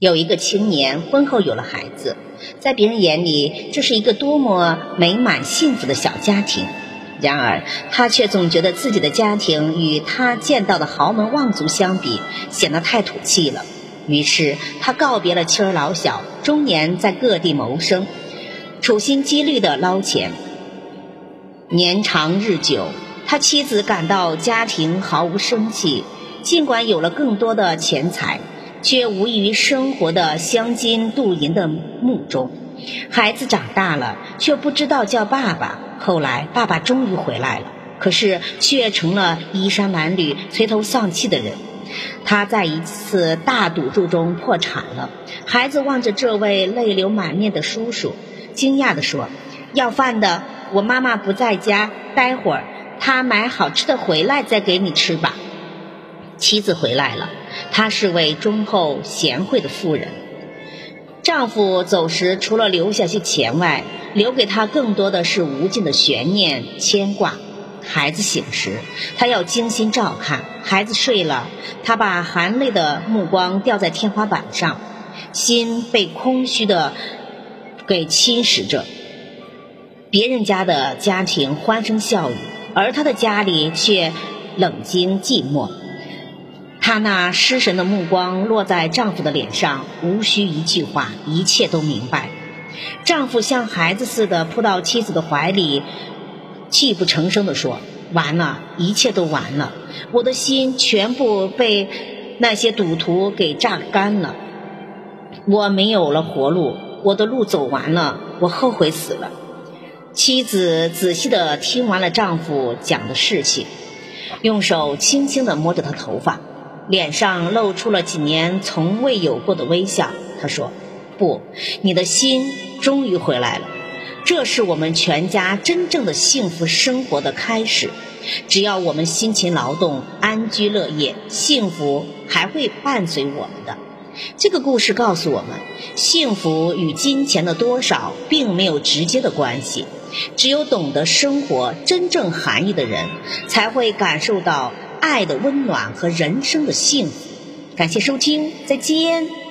有一个青年婚后有了孩子，在别人眼里，这是一个多么美满幸福的小家庭。然而，他却总觉得自己的家庭与他见到的豪门望族相比，显得太土气了。于是，他告别了妻儿老小，终年在各地谋生，处心积虑地捞钱。年长日久，他妻子感到家庭毫无生气，尽管有了更多的钱财。却无异于生活的镶金镀银的墓中。孩子长大了，却不知道叫爸爸。后来，爸爸终于回来了，可是却成了衣衫褴褛、垂头丧气的人。他在一次大赌注中破产了。孩子望着这位泪流满面的叔叔，惊讶地说：“要饭的，我妈妈不在家，待会儿她买好吃的回来再给你吃吧。”妻子回来了。她是位忠厚贤惠的妇人，丈夫走时除了留下些钱外，留给她更多的是无尽的悬念牵挂。孩子醒时，她要精心照看；孩子睡了，她把含泪的目光吊在天花板上，心被空虚的给侵蚀着。别人家的家庭欢声笑语，而她的家里却冷清寂寞。她那失神的目光落在丈夫的脸上，无需一句话，一切都明白。丈夫像孩子似的扑到妻子的怀里，泣不成声地说：“完了，一切都完了，我的心全部被那些赌徒给榨干了，我没有了活路，我的路走完了，我后悔死了。”妻子仔细地听完了丈夫讲的事情，用手轻轻地摸着他头发。脸上露出了几年从未有过的微笑。他说：“不，你的心终于回来了，这是我们全家真正的幸福生活的开始。只要我们辛勤劳动、安居乐业，幸福还会伴随我们的。”这个故事告诉我们，幸福与金钱的多少并没有直接的关系。只有懂得生活真正含义的人，才会感受到。爱的温暖和人生的幸福，感谢收听，再见。